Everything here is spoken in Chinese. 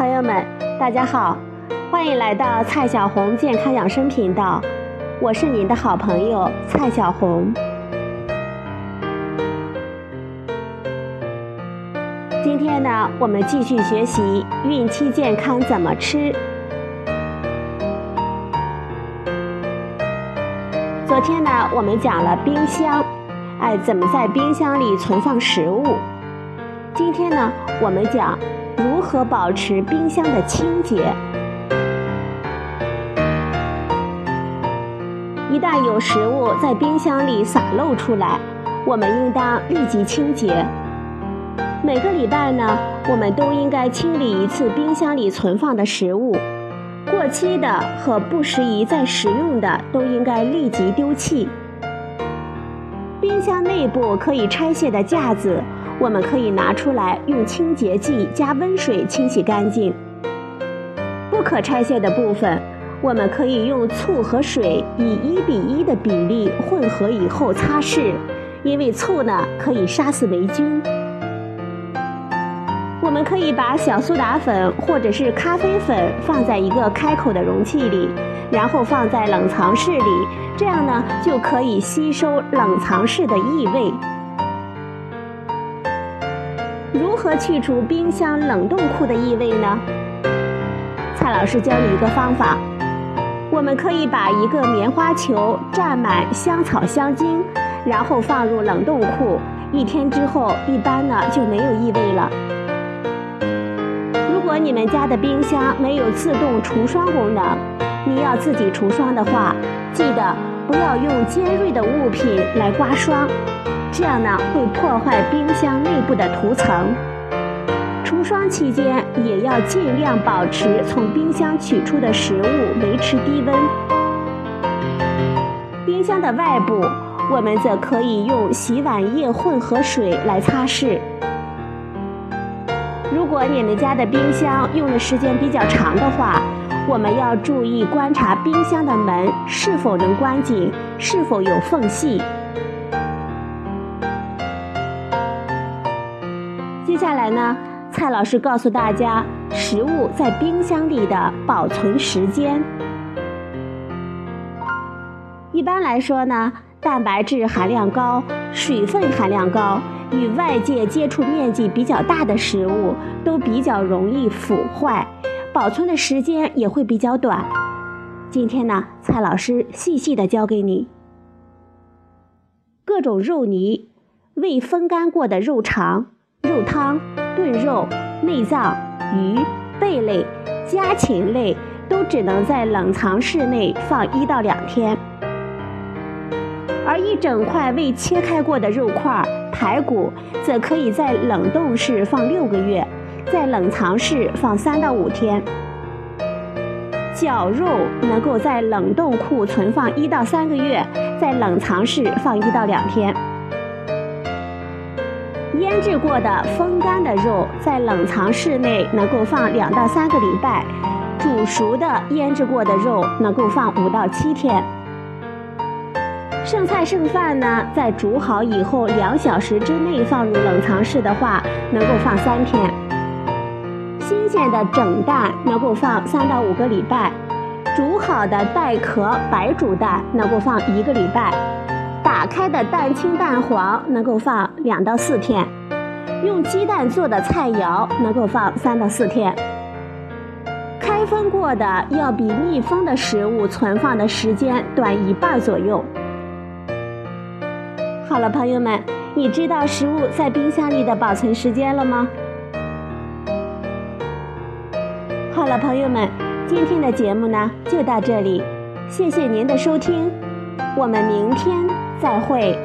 朋友们，大家好，欢迎来到蔡小红健康养生频道，我是您的好朋友蔡小红。今天呢，我们继续学习孕期健康怎么吃。昨天呢，我们讲了冰箱，哎，怎么在冰箱里存放食物？今天呢，我们讲如何保持冰箱的清洁。一旦有食物在冰箱里洒漏出来，我们应当立即清洁。每个礼拜呢，我们都应该清理一次冰箱里存放的食物。过期的和不适宜再食用的都应该立即丢弃。冰箱内部可以拆卸的架子，我们可以拿出来用清洁剂加温水清洗干净。不可拆卸的部分，我们可以用醋和水以一比一的比例混合以后擦拭，因为醋呢可以杀死霉菌。我们可以把小苏打粉或者是咖啡粉放在一个开口的容器里，然后放在冷藏室里，这样呢就可以吸收冷藏室的异味。如何去除冰箱冷冻库的异味呢？蔡老师教你一个方法，我们可以把一个棉花球蘸满香草香精，然后放入冷冻库，一天之后，一般呢就没有异味了。如果你们家的冰箱没有自动除霜功能，你要自己除霜的话，记得不要用尖锐的物品来刮霜，这样呢会破坏冰箱内部的涂层。除霜期间也要尽量保持从冰箱取出的食物维持低温。冰箱的外部，我们则可以用洗碗液混合水来擦拭。如果你们家的冰箱用的时间比较长的话，我们要注意观察冰箱的门是否能关紧，是否有缝隙。下来呢，蔡老师告诉大家食物在冰箱里的保存时间。一般来说呢，蛋白质含量高、水分含量高。与外界接触面积比较大的食物都比较容易腐坏，保存的时间也会比较短。今天呢，蔡老师细细的教给你各种肉泥、未风干过的肉肠、肉汤、炖肉、内脏、鱼、贝类、家禽类都只能在冷藏室内放一到两天，而一整块未切开过的肉块。排骨则可以在冷冻室放六个月，在冷藏室放三到五天。绞肉能够在冷冻库存放一到三个月，在冷藏室放一到两天。腌制过的风干的肉在冷藏室内能够放两到三个礼拜，煮熟的腌制过的肉能够放五到七天。剩菜剩饭呢，在煮好以后两小时之内放入冷藏室的话，能够放三天。新鲜的整蛋能够放三到五个礼拜，煮好的带壳白煮蛋能够放一个礼拜，打开的蛋清蛋黄能够放两到四天，用鸡蛋做的菜肴能够放三到四天。开封过的要比密封的食物存放的时间短一半左右。好了，朋友们，你知道食物在冰箱里的保存时间了吗？好了，朋友们，今天的节目呢就到这里，谢谢您的收听，我们明天再会。